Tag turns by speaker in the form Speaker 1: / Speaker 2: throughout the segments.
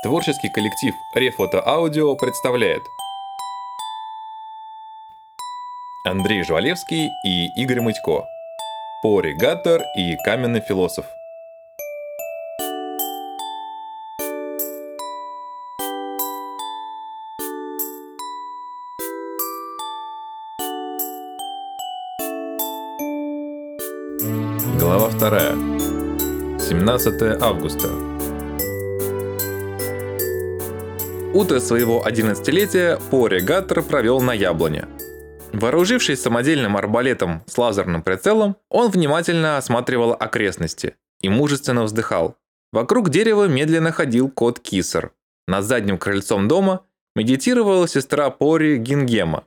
Speaker 1: Творческий коллектив Рефото Аудио представляет Андрей Жвалевский и Игорь Мытько Поригатор и Каменный философ Глава вторая. 17 августа. Утро своего 11-летия Пори Гаттер провел на яблоне. Вооружившись самодельным арбалетом с лазерным прицелом, он внимательно осматривал окрестности и мужественно вздыхал. Вокруг дерева медленно ходил кот Кисер. Над задним крыльцом дома медитировала сестра Пори Гингема.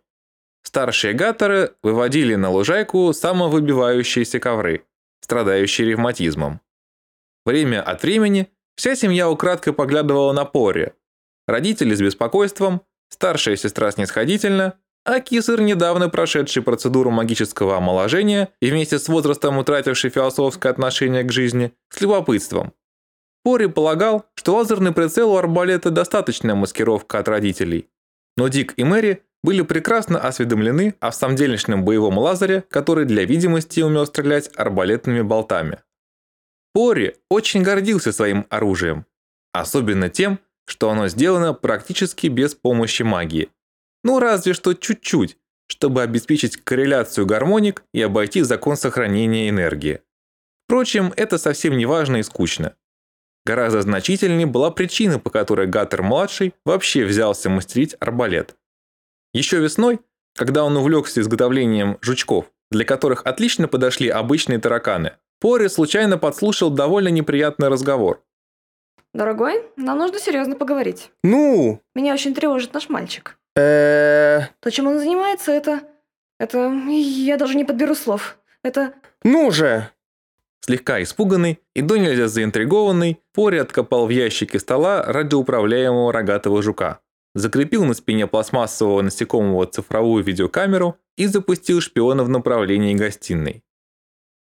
Speaker 1: Старшие гаттеры выводили на лужайку самовыбивающиеся ковры, страдающие ревматизмом. Время от времени вся семья украдкой поглядывала на Пори, родители с беспокойством, старшая сестра снисходительно, а Кисер, недавно прошедший процедуру магического омоложения и вместе с возрастом утративший философское отношение к жизни, с любопытством. Пори полагал, что лазерный прицел у арбалета достаточная маскировка от родителей. Но Дик и Мэри были прекрасно осведомлены о самдельничном боевом лазере, который для видимости умел стрелять арбалетными болтами. Пори очень гордился своим оружием, особенно тем, что оно сделано практически без помощи магии. Ну разве что чуть-чуть, чтобы обеспечить корреляцию гармоник и обойти закон сохранения энергии. Впрочем, это совсем не важно и скучно. Гораздо значительнее была причина, по которой Гаттер-младший вообще взялся мастерить арбалет. Еще весной, когда он увлекся изготовлением жучков, для которых отлично подошли обычные тараканы, Пори случайно подслушал довольно неприятный разговор.
Speaker 2: Дорогой, нам нужно серьезно поговорить.
Speaker 3: Ну,
Speaker 2: Меня очень тревожит наш мальчик.
Speaker 3: э,
Speaker 2: То, чем он занимается, это... Это... Я даже не подберу слов. Это...
Speaker 3: ну же.
Speaker 1: Слегка испуганный и до нельзя заинтригованный, Пори откопал в ящике стола радиоуправляемого рогатого жука, закрепил на спине пластмассового насекомого цифровую видеокамеру и запустил шпиона в направлении гостиной.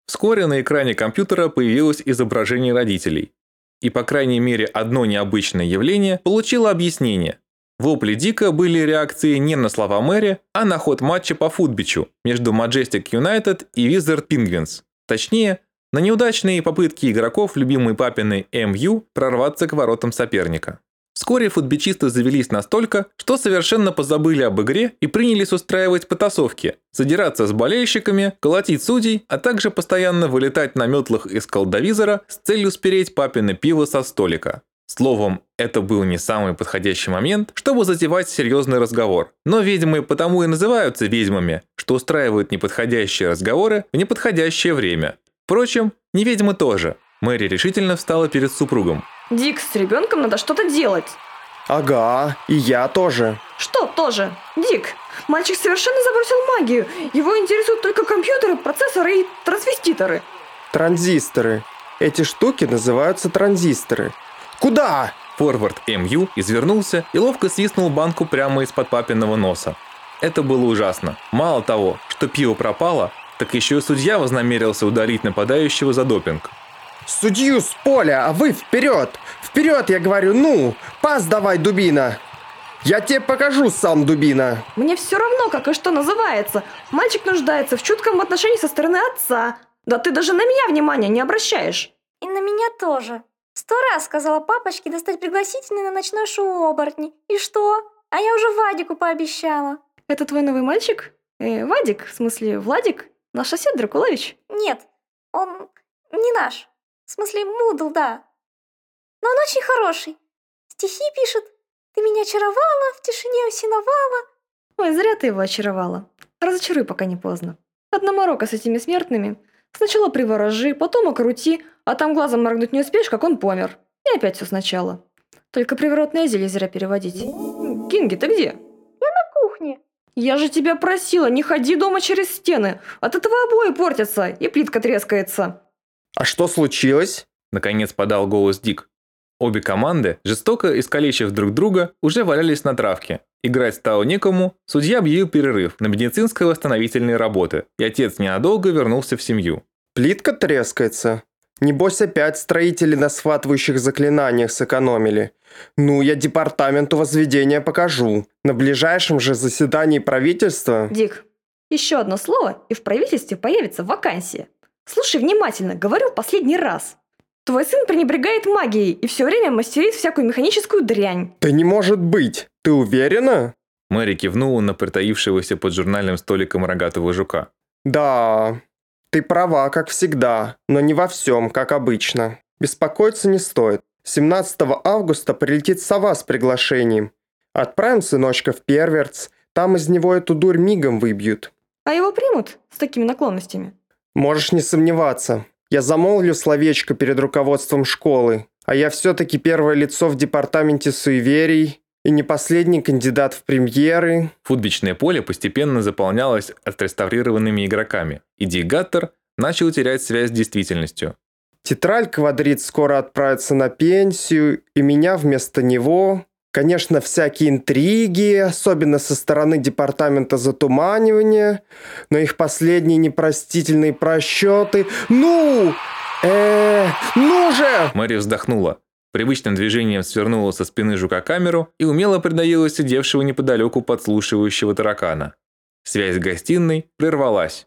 Speaker 1: Вскоре на экране компьютера появилось изображение родителей, и по крайней мере одно необычное явление получило объяснение. Вопли Дика были реакцией не на слова Мэри, а на ход матча по футбичу между Majestic United и Wizard Penguins. Точнее, на неудачные попытки игроков любимой папиной МЮ прорваться к воротам соперника. Вскоре футбичисты завелись настолько, что совершенно позабыли об игре и принялись устраивать потасовки, задираться с болельщиками, колотить судей, а также постоянно вылетать на метлах из колдовизора с целью спереть папины пиво со столика. Словом, это был не самый подходящий момент, чтобы затевать серьезный разговор. Но ведьмы потому и называются ведьмами, что устраивают неподходящие разговоры в неподходящее время. Впрочем, не ведьмы тоже. Мэри решительно встала перед супругом.
Speaker 2: Дик, с ребенком надо что-то делать.
Speaker 3: Ага, и я тоже.
Speaker 2: Что тоже? Дик, мальчик совершенно забросил магию. Его интересуют только компьютеры, процессоры и трансвеститоры.
Speaker 3: Транзисторы. Эти штуки называются транзисторы. Куда?
Speaker 1: Форвард МЮ извернулся и ловко свистнул банку прямо из-под папиного носа. Это было ужасно. Мало того, что пиво пропало, так еще и судья вознамерился удалить нападающего за допинг.
Speaker 3: Судью с поля, а вы вперед! Вперед, я говорю, ну! Пас давай, дубина! Я тебе покажу сам, дубина!
Speaker 2: Мне все равно, как и что называется. Мальчик нуждается в чутком отношении со стороны отца. Да ты даже на меня внимания не обращаешь.
Speaker 4: И на меня тоже. Сто раз сказала папочке достать пригласительный на ночное шоу оборотни. И что? А я уже Вадику пообещала.
Speaker 2: Это твой новый мальчик? Э, Вадик, в смысле Владик? Наш сосед Дракулович?
Speaker 4: Нет, он не наш. В смысле, Мудл, да. Но он очень хороший. Стихи пишет. Ты меня очаровала, в тишине усиновала.
Speaker 2: Ой, зря ты его очаровала. Разочаруй, пока не поздно. Одна морока с этими смертными. Сначала приворожи, потом окрути, а там глазом моргнуть не успеешь, как он помер. И опять все сначала. Только приворотное зелье зря переводить. Кинги, ты где?
Speaker 4: На кухне.
Speaker 2: Я же тебя просила, не ходи дома через стены. От этого обои портятся, и плитка трескается.
Speaker 3: А что случилось?
Speaker 1: Наконец подал голос Дик. Обе команды, жестоко искалечив друг друга, уже валялись на травке. Играть стало некому, судья объявил перерыв на медицинско-восстановительные работы, и отец ненадолго вернулся в семью.
Speaker 3: Плитка трескается. Небось опять строители на схватывающих заклинаниях сэкономили. Ну, я департаменту возведения покажу. На ближайшем же заседании правительства...
Speaker 2: Дик, еще одно слово, и в правительстве появится вакансия. Слушай внимательно, говорю в последний раз. Твой сын пренебрегает магией и все время мастерит всякую механическую дрянь.
Speaker 3: Да не может быть. Ты уверена?
Speaker 1: Мэри кивнула на притаившегося под журнальным столиком рогатого жука.
Speaker 3: Да, ты права, как всегда, но не во всем, как обычно. Беспокоиться не стоит. 17 августа прилетит сова с приглашением. Отправим сыночка в Перверц, там из него эту дурь мигом выбьют.
Speaker 2: А его примут с такими наклонностями?
Speaker 3: Можешь не сомневаться. Я замолвлю словечко перед руководством школы, а я все-таки первое лицо в департаменте суеверий и не последний кандидат в премьеры.
Speaker 1: Футбичное поле постепенно заполнялось отреставрированными игроками, и Дигаттер начал терять связь с действительностью.
Speaker 3: Тетраль Квадрит скоро отправится на пенсию, и меня вместо него... Конечно, всякие интриги, особенно со стороны департамента затуманивания, но их последние непростительные просчеты... Ну! э ну же!
Speaker 1: Мэри вздохнула. Привычным движением свернула со спины жука камеру и умело придавила сидевшего неподалеку подслушивающего таракана. Связь с гостиной прервалась.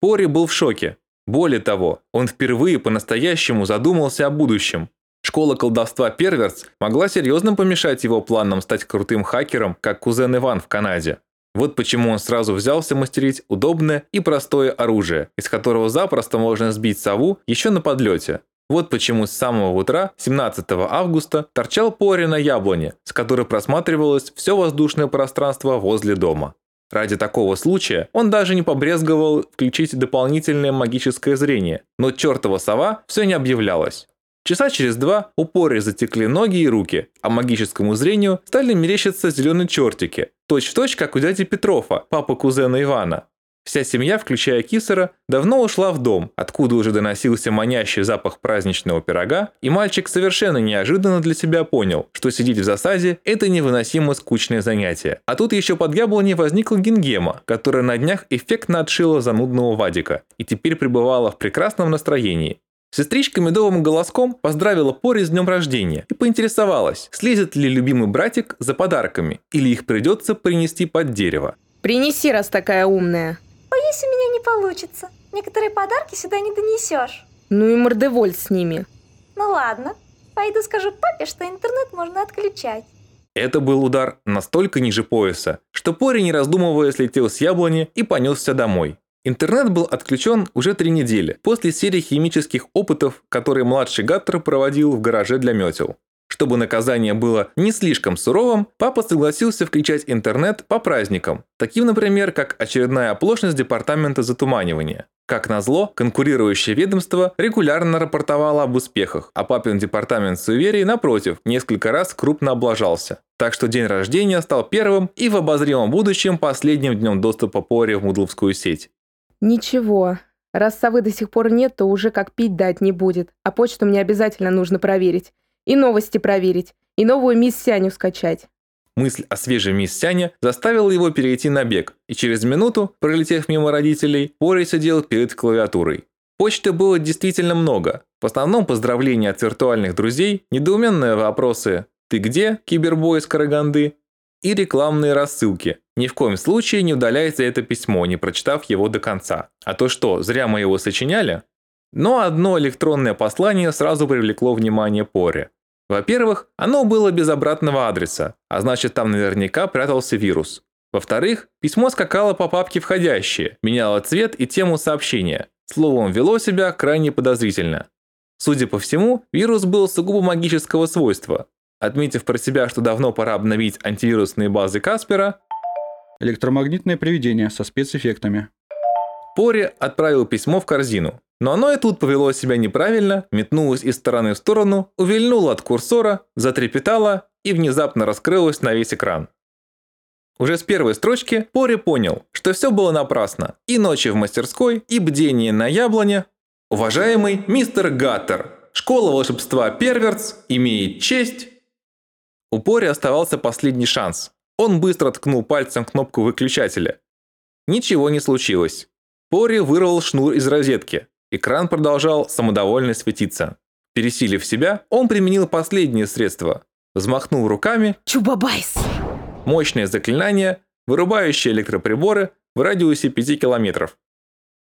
Speaker 1: Пори был в шоке. Более того, он впервые по-настоящему задумался о будущем. Школа колдовства Перверс могла серьезно помешать его планам стать крутым хакером, как кузен Иван в Канаде. Вот почему он сразу взялся мастерить удобное и простое оружие, из которого запросто можно сбить сову еще на подлете. Вот почему с самого утра, 17 августа, торчал Пори на яблоне, с которой просматривалось все воздушное пространство возле дома. Ради такого случая он даже не побрезговал включить дополнительное магическое зрение, но чертова сова все не объявлялась. Часа через два у затекли ноги и руки, а магическому зрению стали мерещиться зеленые чертики, точь-в-точь, точь, как у дяди Петрова, папы кузена Ивана. Вся семья, включая Кисера, давно ушла в дом, откуда уже доносился манящий запах праздничного пирога, и мальчик совершенно неожиданно для себя понял, что сидеть в засаде – это невыносимо скучное занятие. А тут еще под яблоней возникла Гингема, которая на днях эффектно отшила занудного Вадика, и теперь пребывала в прекрасном настроении. Сестричка медовым голоском поздравила Пори с днем рождения и поинтересовалась, слезет ли любимый братик за подарками или их придется принести под дерево.
Speaker 5: Принеси, раз такая умная.
Speaker 4: Боюсь, у меня не получится. Некоторые подарки сюда не донесешь.
Speaker 5: Ну и мордеволь с ними.
Speaker 4: Ну ладно, пойду скажу папе, что интернет можно отключать.
Speaker 1: Это был удар настолько ниже пояса, что Пори, не раздумывая, слетел с яблони и понесся домой. Интернет был отключен уже три недели, после серии химических опытов, которые младший Гаттер проводил в гараже для метел. Чтобы наказание было не слишком суровым, папа согласился включать интернет по праздникам, таким, например, как очередная оплошность департамента затуманивания. Как назло, конкурирующее ведомство регулярно рапортовало об успехах, а папин департамент суеверий, напротив, несколько раз крупно облажался. Так что день рождения стал первым и в обозримом будущем последним днем доступа Пори в Мудловскую сеть.
Speaker 5: Ничего. Раз совы до сих пор нет, то уже как пить дать не будет, а почту мне обязательно нужно проверить. И новости проверить, и новую мисс Сяню скачать.
Speaker 1: Мысль о свежей мисс Сяне заставила его перейти на бег, и через минуту, пролетев мимо родителей, Пори сидел перед клавиатурой. Почты было действительно много. В основном поздравления от виртуальных друзей, недоуменные вопросы «Ты где, кибербой из Караганды?» и рекламные рассылки. Ни в коем случае не удаляйте это письмо, не прочитав его до конца. А то что, зря мы его сочиняли? Но одно электронное послание сразу привлекло внимание Пори. Во-первых, оно было без обратного адреса, а значит там наверняка прятался вирус. Во-вторых, письмо скакало по папке «Входящие», меняло цвет и тему сообщения. Словом, вело себя крайне подозрительно. Судя по всему, вирус был сугубо магического свойства. Отметив про себя, что давно пора обновить антивирусные базы Каспера,
Speaker 6: электромагнитное привидение со спецэффектами.
Speaker 1: Пори отправил письмо в корзину. Но оно и тут повело себя неправильно, метнулось из стороны в сторону, увильнуло от курсора, затрепетало и внезапно раскрылось на весь экран. Уже с первой строчки Пори понял, что все было напрасно. И ночи в мастерской, и бдение на яблоне. Уважаемый мистер Гаттер, школа волшебства Перверц имеет честь... У Пори оставался последний шанс. Он быстро ткнул пальцем кнопку выключателя. Ничего не случилось. Пори вырвал шнур из розетки, Экран продолжал самодовольно светиться. Пересилив себя, он применил последнее средство. Взмахнул руками,
Speaker 5: Чубабайс!
Speaker 1: мощное заклинание, вырубающее электроприборы в радиусе 5 километров.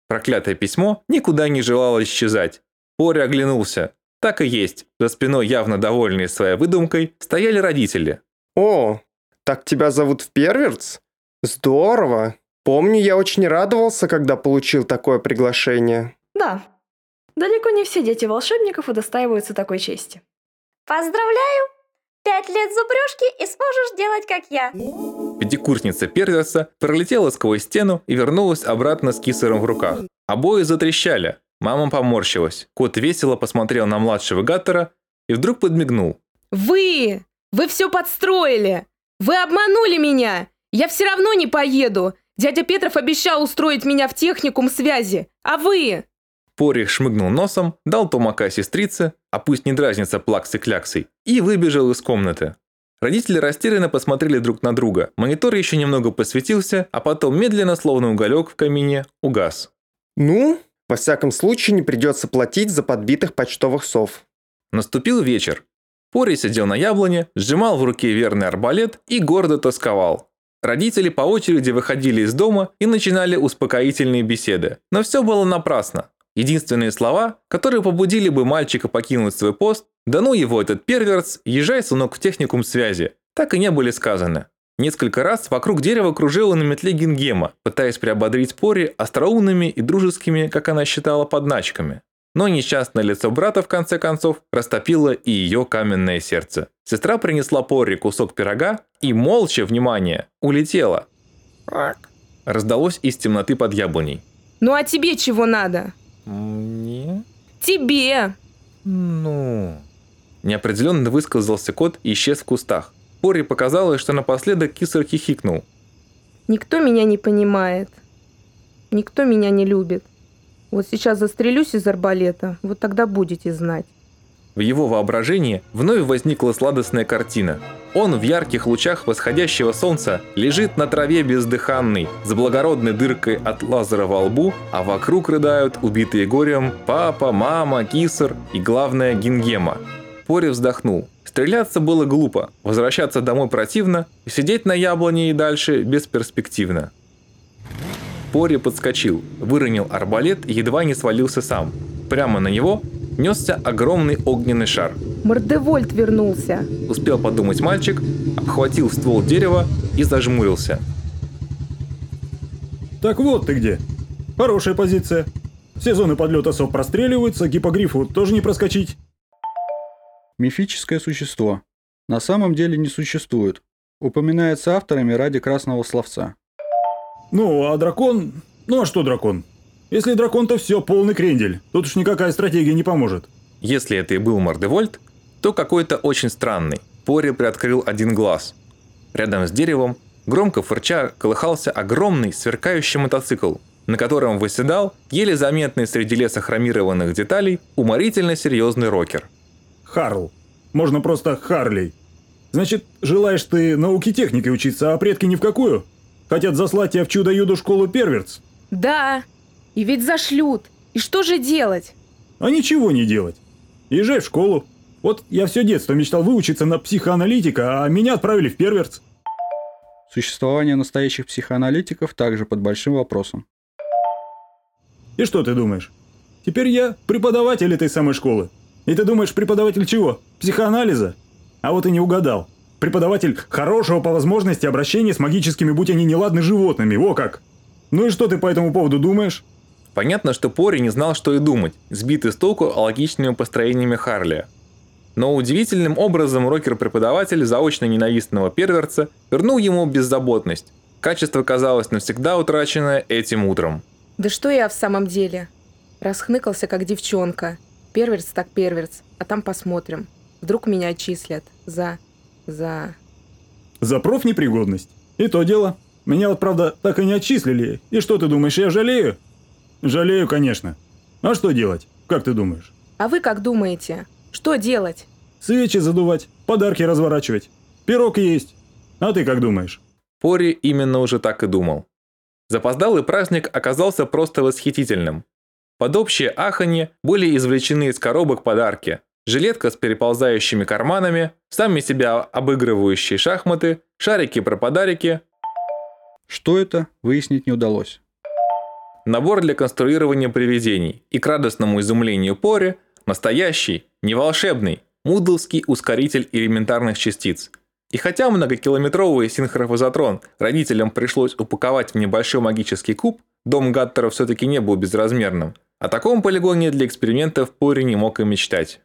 Speaker 1: Проклятое письмо никуда не желало исчезать. Пори оглянулся. Так и есть. За спиной, явно довольные своей выдумкой, стояли родители.
Speaker 3: О, так тебя зовут в Перверц? Здорово. Помню, я очень радовался, когда получил такое приглашение.
Speaker 2: Да, далеко не все дети волшебников удостаиваются такой чести.
Speaker 4: Поздравляю! Пять лет зубрежки и сможешь делать, как я.
Speaker 1: Пятикурсница Перверса пролетела сквозь стену и вернулась обратно с кисером в руках. Обои затрещали. Мама поморщилась. Кот весело посмотрел на младшего Гаттера и вдруг подмигнул.
Speaker 5: Вы! Вы все подстроили! Вы обманули меня! Я все равно не поеду! Дядя Петров обещал устроить меня в техникум связи. А вы?
Speaker 1: Пори шмыгнул носом, дал тумака сестрице, а пусть не дразнится плаксы-кляксой, и выбежал из комнаты. Родители растерянно посмотрели друг на друга. Монитор еще немного посветился, а потом медленно, словно уголек в камине, угас.
Speaker 3: Ну, во всяком случае, не придется платить за подбитых почтовых сов.
Speaker 1: Наступил вечер. Пори сидел на яблоне, сжимал в руке верный арбалет и гордо тосковал. Родители по очереди выходили из дома и начинали успокоительные беседы. Но все было напрасно. Единственные слова, которые побудили бы мальчика покинуть свой пост, да ну его этот перверс, езжай, сынок, в техникум связи, так и не были сказаны. Несколько раз вокруг дерева кружила на метле Гингема, пытаясь приободрить Пори остроумными и дружескими, как она считала, подначками. Но несчастное лицо брата, в конце концов, растопило и ее каменное сердце. Сестра принесла Пори кусок пирога и, молча, внимание, улетела. Раздалось из темноты под яблоней.
Speaker 5: Ну а тебе чего надо?
Speaker 1: Мне?
Speaker 5: Тебе!
Speaker 1: Ну... Неопределенно высказался кот и исчез в кустах. Пори показалось, что напоследок кисер хихикнул.
Speaker 5: Никто меня не понимает. Никто меня не любит. Вот сейчас застрелюсь из арбалета, вот тогда будете знать.
Speaker 1: В его воображении вновь возникла сладостная картина. Он в ярких лучах восходящего солнца лежит на траве бездыханный, с благородной дыркой от лазера во лбу, а вокруг рыдают убитые горем папа, мама, кисер и, главное, Гингема. Пори вздохнул. Стреляться было глупо, возвращаться домой противно, сидеть на яблоне и дальше бесперспективно. Пори подскочил, выронил арбалет и едва не свалился сам. Прямо на него несся огромный огненный шар.
Speaker 5: Мордевольт вернулся.
Speaker 1: Успел подумать мальчик, обхватил ствол дерева и зажмурился.
Speaker 6: Так вот ты где. Хорошая позиция. Все зоны подлета сов простреливаются, гипогрифу тоже не проскочить. Мифическое существо. На самом деле не существует. Упоминается авторами ради красного словца. Ну, а дракон... Ну а что дракон? Если дракон, то все, полный крендель. Тут уж никакая стратегия не поможет.
Speaker 1: Если это и был Мордевольт, то какой-то очень странный. Пори приоткрыл один глаз. Рядом с деревом, громко фырча, колыхался огромный сверкающий мотоцикл, на котором выседал, еле заметный среди леса хромированных деталей, уморительно серьезный рокер.
Speaker 6: Харл. Можно просто Харлей. Значит, желаешь ты науки техники учиться, а предки ни в какую? Хотят заслать тебя в чудо-юду школу перверц?
Speaker 5: Да, и ведь зашлют. И что же делать?
Speaker 6: А ничего не делать. Езжай в школу. Вот я все детство мечтал выучиться на психоаналитика, а меня отправили в перверц. Существование настоящих психоаналитиков также под большим вопросом. И что ты думаешь? Теперь я преподаватель этой самой школы. И ты думаешь, преподаватель чего? Психоанализа? А вот и не угадал. Преподаватель хорошего по возможности обращения с магическими, будь они неладны, животными. Во как! Ну и что ты по этому поводу думаешь?
Speaker 1: Понятно, что Пори не знал, что и думать, сбитый с толку логичными построениями Харли. Но удивительным образом рокер-преподаватель заочно ненавистного перверца вернул ему беззаботность. Качество казалось навсегда утраченное этим утром.
Speaker 5: Да что я в самом деле? Расхныкался, как девчонка. Перверц так перверц, а там посмотрим. Вдруг меня отчислят за... за...
Speaker 6: За профнепригодность? И то дело. Меня вот, правда, так и не отчислили. И что ты думаешь, я жалею? Жалею, конечно. А что делать? Как ты думаешь?
Speaker 5: А вы как думаете? Что делать?
Speaker 6: Свечи задувать, подарки разворачивать. Пирог есть. А ты как думаешь?
Speaker 1: Пори именно уже так и думал. Запоздалый праздник оказался просто восхитительным. Под общее аханье были извлечены из коробок подарки. Жилетка с переползающими карманами, сами себя обыгрывающие шахматы, шарики про подарики,
Speaker 6: Что это, выяснить не удалось.
Speaker 1: набор для конструирования привидений и к радостному изумлению Пори настоящий, не волшебный, мудлский ускоритель элементарных частиц. И хотя многокилометровый синхрофазотрон родителям пришлось упаковать в небольшой магический куб, дом Гаттера все-таки не был безразмерным. О таком полигоне для экспериментов Пори не мог и мечтать.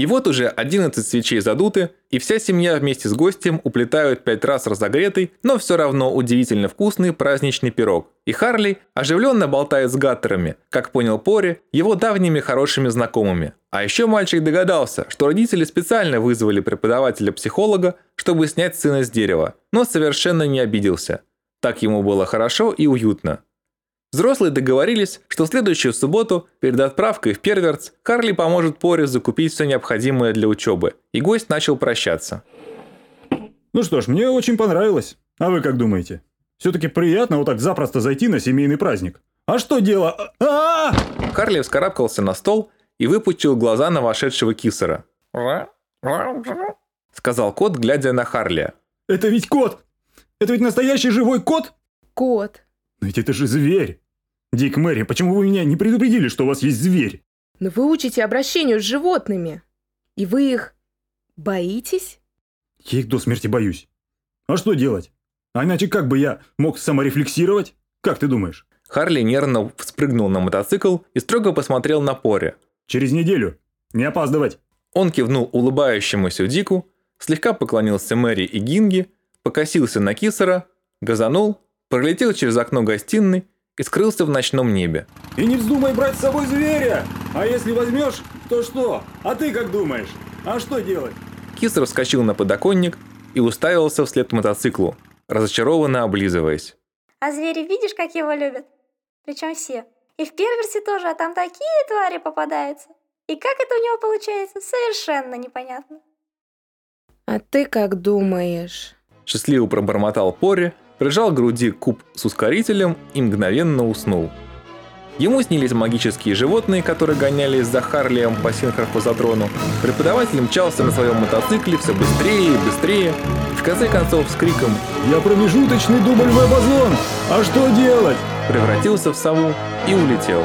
Speaker 1: И вот уже 11 свечей задуты, и вся семья вместе с гостем уплетают пять раз разогретый, но все равно удивительно вкусный праздничный пирог. И Харли оживленно болтает с гаттерами, как понял Пори, его давними хорошими знакомыми. А еще мальчик догадался, что родители специально вызвали преподавателя-психолога, чтобы снять сына с дерева, но совершенно не обиделся. Так ему было хорошо и уютно. Взрослые договорились, что в следующую субботу, перед отправкой в Перверц, Харли поможет Поре закупить все необходимое для учебы, и гость начал прощаться.
Speaker 6: Ну что ж, мне очень понравилось. А вы как думаете? Все-таки приятно вот так запросто зайти на семейный праздник. А что дело? А!
Speaker 1: Харли вскарабкался на стол и выпучил глаза на вошедшего кисера. Сказал кот, глядя на Харли.
Speaker 6: Это ведь кот! Это ведь настоящий живой кот?
Speaker 5: Кот.
Speaker 6: Но ведь это же зверь. Дик Мэри, почему вы меня не предупредили, что у вас есть зверь?
Speaker 5: Но вы учите обращению с животными. И вы их боитесь?
Speaker 6: Я их до смерти боюсь. А что делать? А иначе как бы я мог саморефлексировать? Как ты думаешь?
Speaker 1: Харли нервно спрыгнул на мотоцикл и строго посмотрел на Поре.
Speaker 6: Через неделю. Не опаздывать.
Speaker 1: Он кивнул улыбающемуся Дику, слегка поклонился Мэри и Гинги, покосился на Кисера, газанул, пролетел через окно гостиной и скрылся в ночном небе.
Speaker 6: И не вздумай брать с собой зверя! А если возьмешь, то что? А ты как думаешь? А что делать?
Speaker 1: Кисер вскочил на подоконник и уставился вслед мотоциклу, разочарованно облизываясь.
Speaker 4: А звери видишь, как его любят? Причем все. И в Перверсе тоже, а там такие твари попадаются. И как это у него получается, совершенно непонятно.
Speaker 5: А ты как думаешь?
Speaker 1: Счастливо пробормотал Пори, прижал к груди куб с ускорителем и мгновенно уснул. Ему снились магические животные, которые гонялись за Харлием по синхрофазотрону. Преподаватель мчался на своем мотоцикле все быстрее и быстрее. В конце концов, с криком
Speaker 6: Я промежуточный дубль веб-озон! А что делать?
Speaker 1: превратился в сову и улетел.